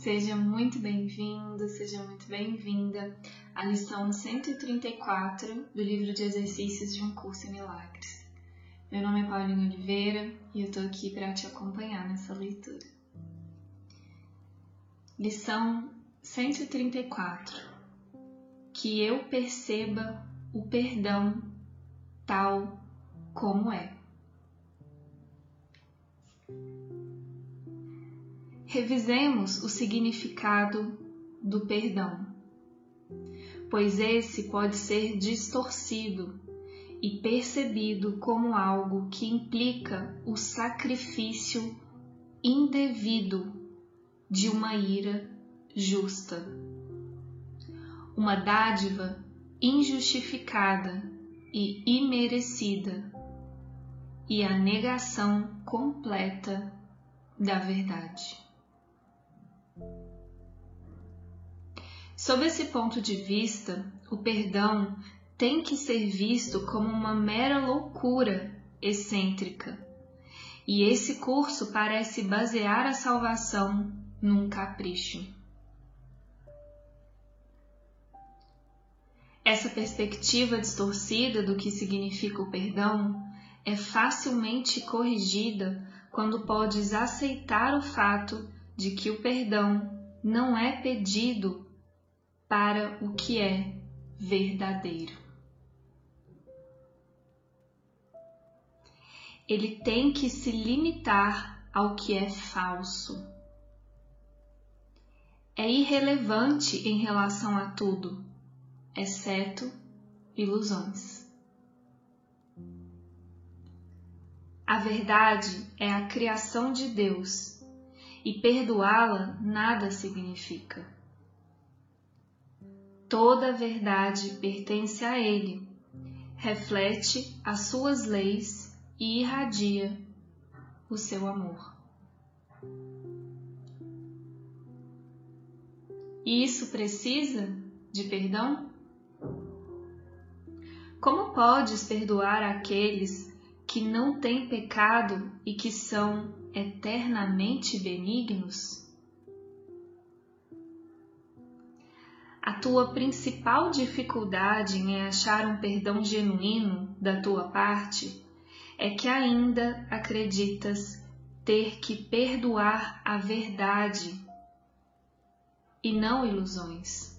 Seja muito bem-vindo, seja muito bem-vinda à lição 134 do livro de exercícios de um curso em milagres. Meu nome é Paulinho Oliveira e eu estou aqui para te acompanhar nessa leitura. Lição 134 Que eu perceba o perdão tal como é. Revisemos o significado do perdão, pois esse pode ser distorcido e percebido como algo que implica o sacrifício indevido de uma ira justa, uma dádiva injustificada e imerecida, e a negação completa da verdade. Sob esse ponto de vista, o perdão tem que ser visto como uma mera loucura excêntrica. E esse curso parece basear a salvação num capricho. Essa perspectiva distorcida do que significa o perdão é facilmente corrigida quando podes aceitar o fato de que o perdão não é pedido para o que é verdadeiro. Ele tem que se limitar ao que é falso. É irrelevante em relação a tudo, exceto ilusões. A verdade é a criação de Deus e perdoá-la nada significa. Toda a verdade pertence a Ele, reflete as suas leis e irradia o seu amor. E isso precisa de perdão? Como podes perdoar aqueles que não têm pecado e que são eternamente benignos? A tua principal dificuldade em achar um perdão genuíno da tua parte é que ainda acreditas ter que perdoar a verdade e não ilusões.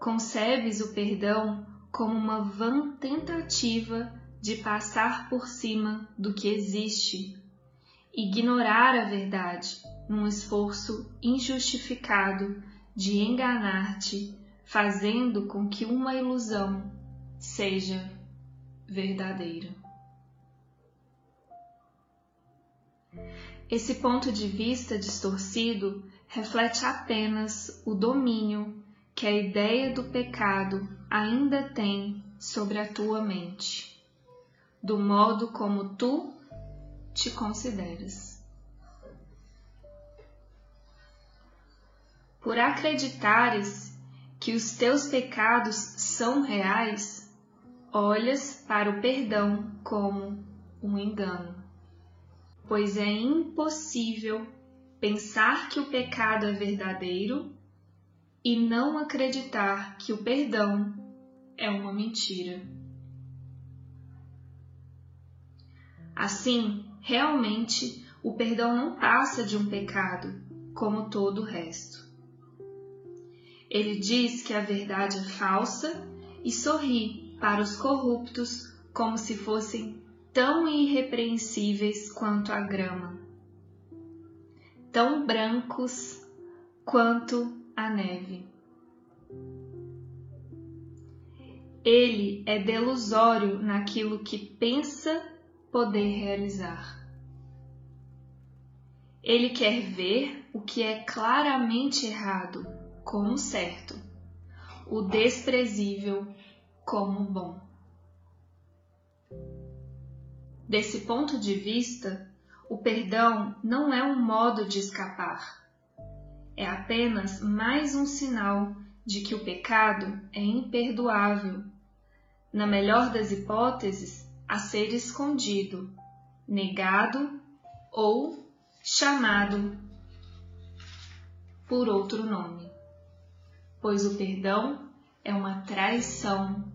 Concebes o perdão como uma vã tentativa de passar por cima do que existe, ignorar a verdade num esforço injustificado de enganar-te, fazendo com que uma ilusão seja verdadeira. Esse ponto de vista distorcido reflete apenas o domínio que a ideia do pecado ainda tem sobre a tua mente, do modo como tu te consideras. Por acreditares que os teus pecados são reais, olhas para o perdão como um engano. Pois é impossível pensar que o pecado é verdadeiro e não acreditar que o perdão é uma mentira. Assim, realmente, o perdão não passa de um pecado, como todo o resto. Ele diz que a verdade é falsa e sorri para os corruptos como se fossem tão irrepreensíveis quanto a grama, tão brancos quanto a neve. Ele é delusório naquilo que pensa poder realizar. Ele quer ver o que é claramente errado como certo, o desprezível como bom. Desse ponto de vista, o perdão não é um modo de escapar. É apenas mais um sinal de que o pecado é imperdoável. Na melhor das hipóteses, a ser escondido, negado ou chamado por outro nome, pois o perdão é uma traição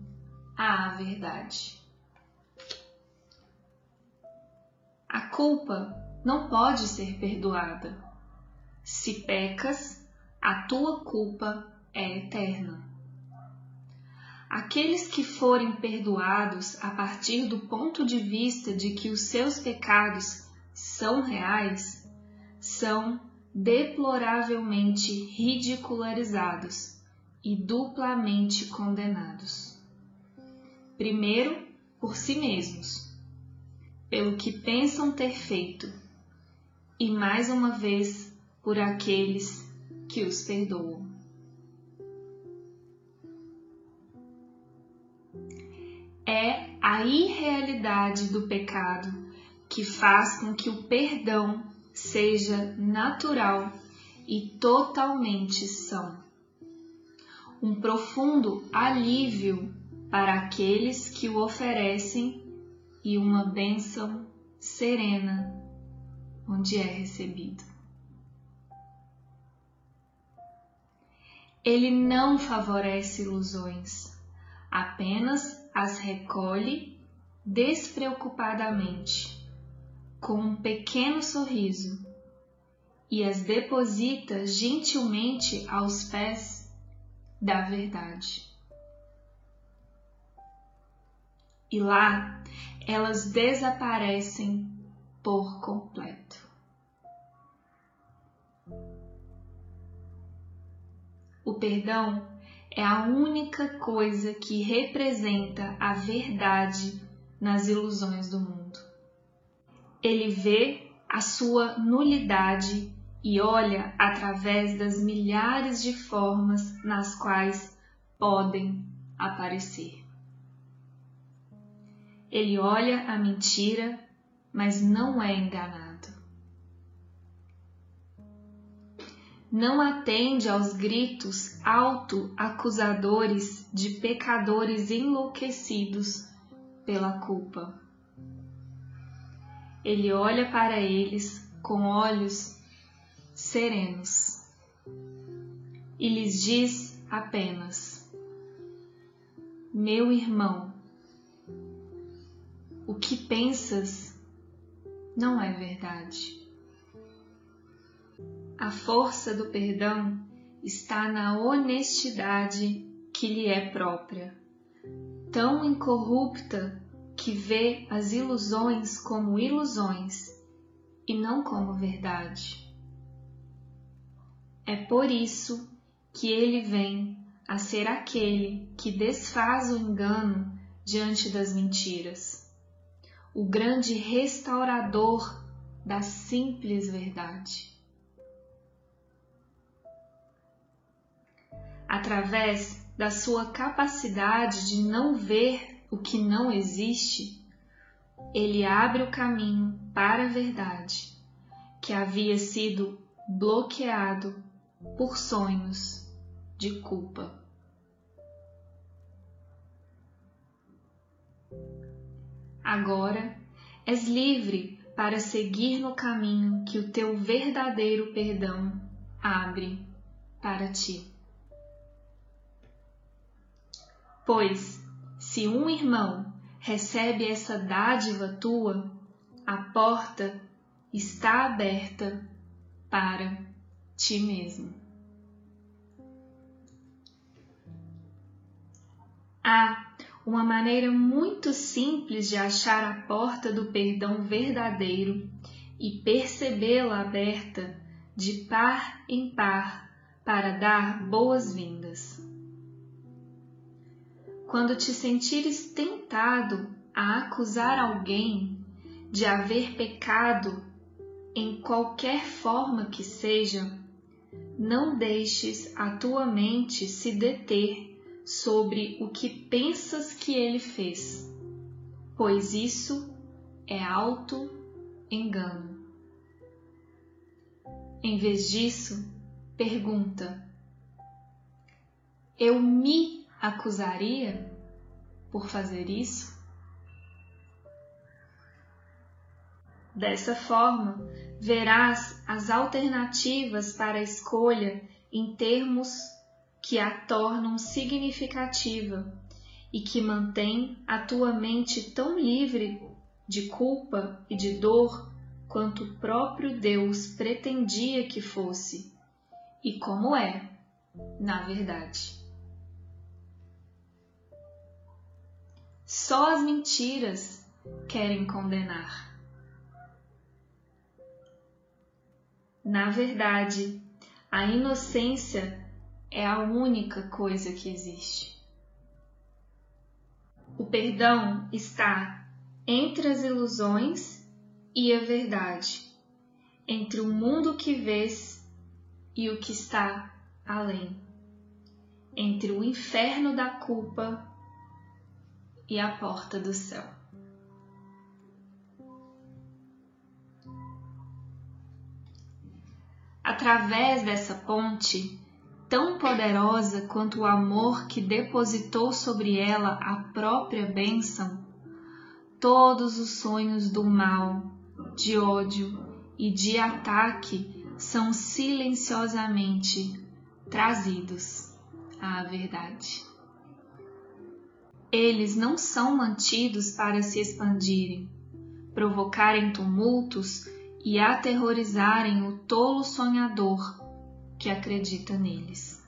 à verdade. A culpa não pode ser perdoada. Se pecas, a tua culpa é eterna. Aqueles que forem perdoados a partir do ponto de vista de que os seus pecados são reais, são deploravelmente ridicularizados e duplamente condenados. Primeiro, por si mesmos, pelo que pensam ter feito, e mais uma vez por aqueles que os perdoam. é a irrealidade do pecado que faz com que o perdão seja natural e totalmente são. Um profundo alívio para aqueles que o oferecem e uma bênção serena onde é recebido. Ele não favorece ilusões, apenas as recolhe despreocupadamente, com um pequeno sorriso, e as deposita gentilmente aos pés da verdade. E lá elas desaparecem por completo. O perdão é a única coisa que representa a verdade nas ilusões do mundo. Ele vê a sua nulidade e olha através das milhares de formas nas quais podem aparecer. Ele olha a mentira, mas não é enganado. não atende aos gritos auto-acusadores de pecadores enlouquecidos pela culpa. Ele olha para eles com olhos serenos e lhes diz apenas: Meu irmão, o que pensas não é verdade. A força do perdão está na honestidade que lhe é própria, tão incorrupta que vê as ilusões como ilusões e não como verdade. É por isso que ele vem a ser aquele que desfaz o engano diante das mentiras, o grande restaurador da simples verdade. através da sua capacidade de não ver o que não existe, ele abre o caminho para a verdade que havia sido bloqueado por sonhos de culpa. Agora és livre para seguir no caminho que o teu verdadeiro perdão abre para ti. Pois, se um irmão recebe essa dádiva tua, a porta está aberta para ti mesmo. Há uma maneira muito simples de achar a porta do perdão verdadeiro e percebê-la aberta de par em par para dar boas-vindas quando te sentires tentado a acusar alguém de haver pecado em qualquer forma que seja, não deixes a tua mente se deter sobre o que pensas que ele fez, pois isso é auto-engano. Em vez disso, pergunta: Eu me acusaria por fazer isso? Dessa forma, verás as alternativas para a escolha em termos que a tornam significativa e que mantém a tua mente tão livre de culpa e de dor quanto o próprio Deus pretendia que fosse, e como é, na verdade. Só as mentiras querem condenar. Na verdade, a inocência é a única coisa que existe. O perdão está entre as ilusões e a verdade, entre o mundo que vês e o que está além, entre o inferno da culpa e a porta do céu. Através dessa ponte, tão poderosa quanto o amor que depositou sobre ela a própria bênção, todos os sonhos do mal, de ódio e de ataque são silenciosamente trazidos à verdade. Eles não são mantidos para se expandirem, provocarem tumultos e aterrorizarem o tolo sonhador que acredita neles.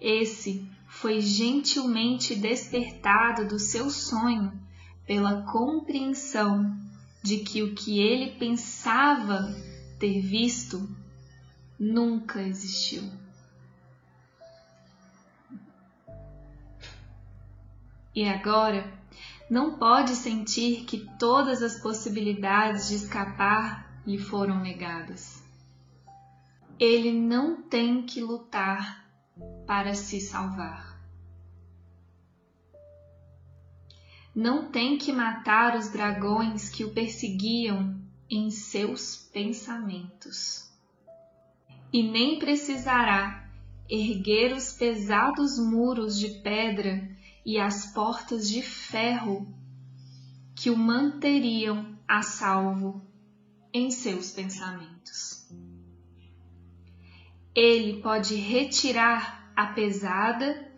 Esse foi gentilmente despertado do seu sonho pela compreensão de que o que ele pensava ter visto nunca existiu. E agora não pode sentir que todas as possibilidades de escapar lhe foram negadas. Ele não tem que lutar para se salvar. Não tem que matar os dragões que o perseguiam em seus pensamentos. E nem precisará erguer os pesados muros de pedra e as portas de ferro que o manteriam a salvo em seus pensamentos. Ele pode retirar a pesada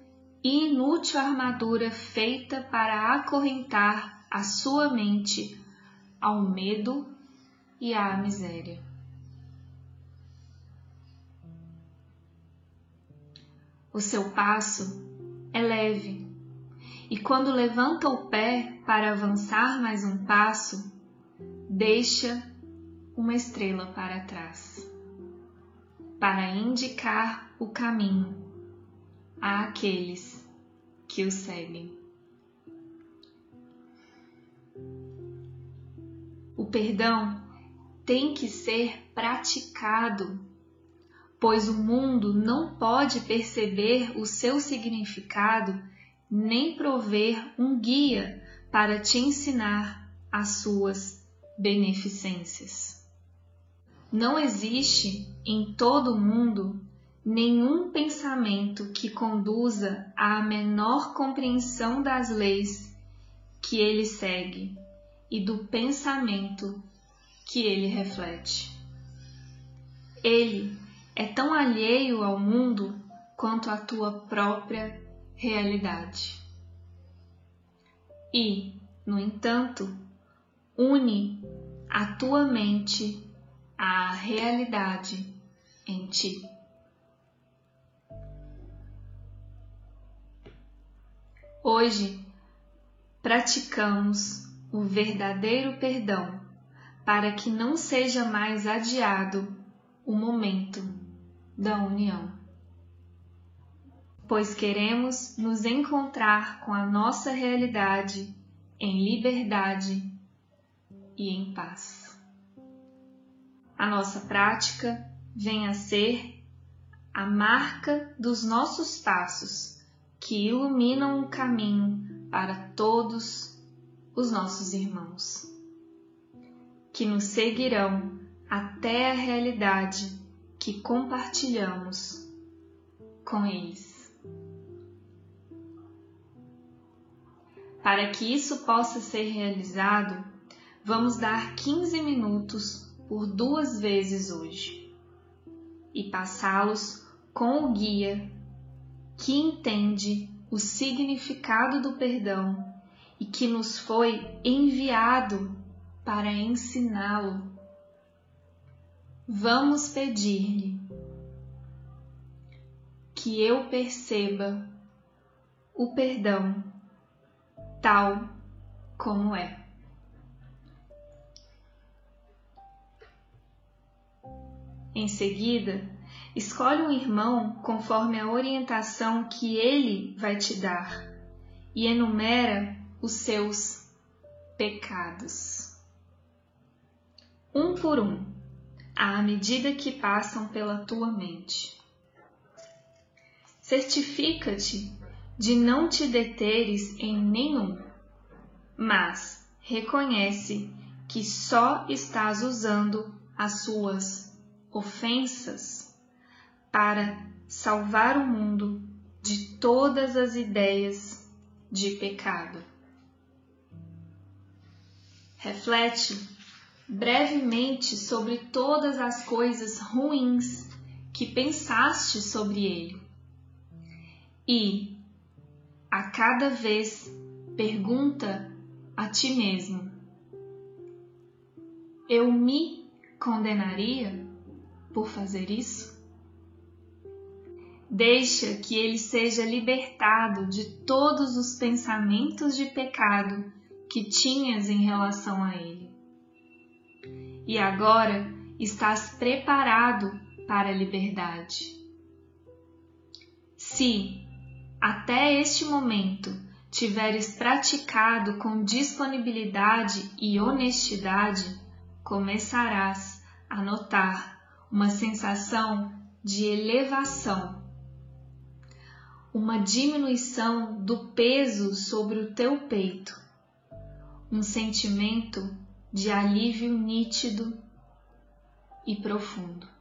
e inútil armadura feita para acorrentar a sua mente ao medo e à miséria. O seu passo é leve e quando levanta o pé para avançar mais um passo, deixa uma estrela para trás, para indicar o caminho àqueles que o seguem. O perdão tem que ser praticado, pois o mundo não pode perceber o seu significado nem prover um guia para te ensinar as suas beneficências. Não existe em todo o mundo nenhum pensamento que conduza à menor compreensão das leis que ele segue e do pensamento que ele reflete. Ele é tão alheio ao mundo quanto a tua própria realidade. E, no entanto, une a tua mente à realidade em ti. Hoje praticamos o verdadeiro perdão para que não seja mais adiado o momento da união pois queremos nos encontrar com a nossa realidade em liberdade e em paz. A nossa prática vem a ser a marca dos nossos passos que iluminam o caminho para todos os nossos irmãos, que nos seguirão até a realidade que compartilhamos com eles. Para que isso possa ser realizado, vamos dar 15 minutos por duas vezes hoje e passá-los com o guia que entende o significado do perdão e que nos foi enviado para ensiná-lo. Vamos pedir-lhe que eu perceba o perdão tal como é. Em seguida, escolhe um irmão conforme a orientação que ele vai te dar e enumera os seus pecados. Um por um, à medida que passam pela tua mente. Certifica-te de não te deteres em nenhum, mas reconhece que só estás usando as suas ofensas para salvar o mundo de todas as ideias de pecado. Reflete brevemente sobre todas as coisas ruins que pensaste sobre ele e, a cada vez, pergunta a ti mesmo: Eu me condenaria? por fazer isso? Deixa que ele seja libertado de todos os pensamentos de pecado que tinhas em relação a ele. E agora estás preparado para a liberdade. Se, até este momento, tiveres praticado com disponibilidade e honestidade, começarás a notar uma sensação de elevação, uma diminuição do peso sobre o teu peito, um sentimento de alívio nítido e profundo.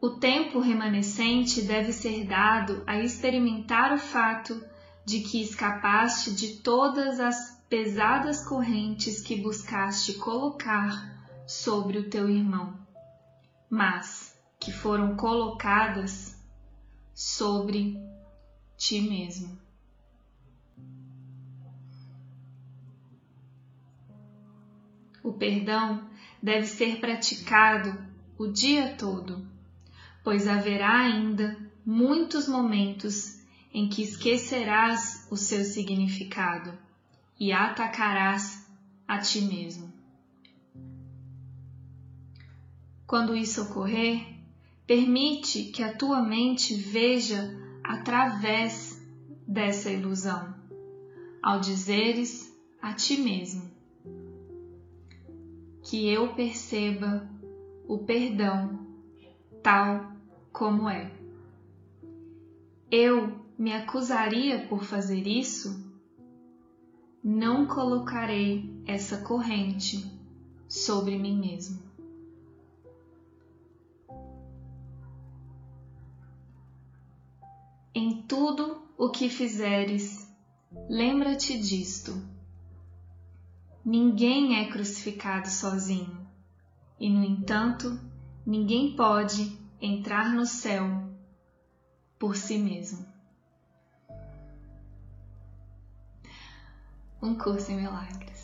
O tempo remanescente deve ser dado a experimentar o fato de que escapaste de todas as pesadas correntes que buscaste colocar sobre o teu irmão, mas que foram colocadas sobre ti mesmo. O perdão deve ser praticado o dia todo, pois haverá ainda muitos momentos em que esquecerás o seu significado e atacarás a ti mesmo. Quando isso ocorrer, permite que a tua mente veja através dessa ilusão, ao dizeres a ti mesmo que eu perceba o perdão tal como é. Eu me acusaria por fazer isso? não colocarei essa corrente sobre mim mesmo. Em tudo o que fizeres, lembra-te disto. Ninguém é crucificado sozinho, e no entanto, ninguém pode entrar no céu por si mesmo. um curso em milagres.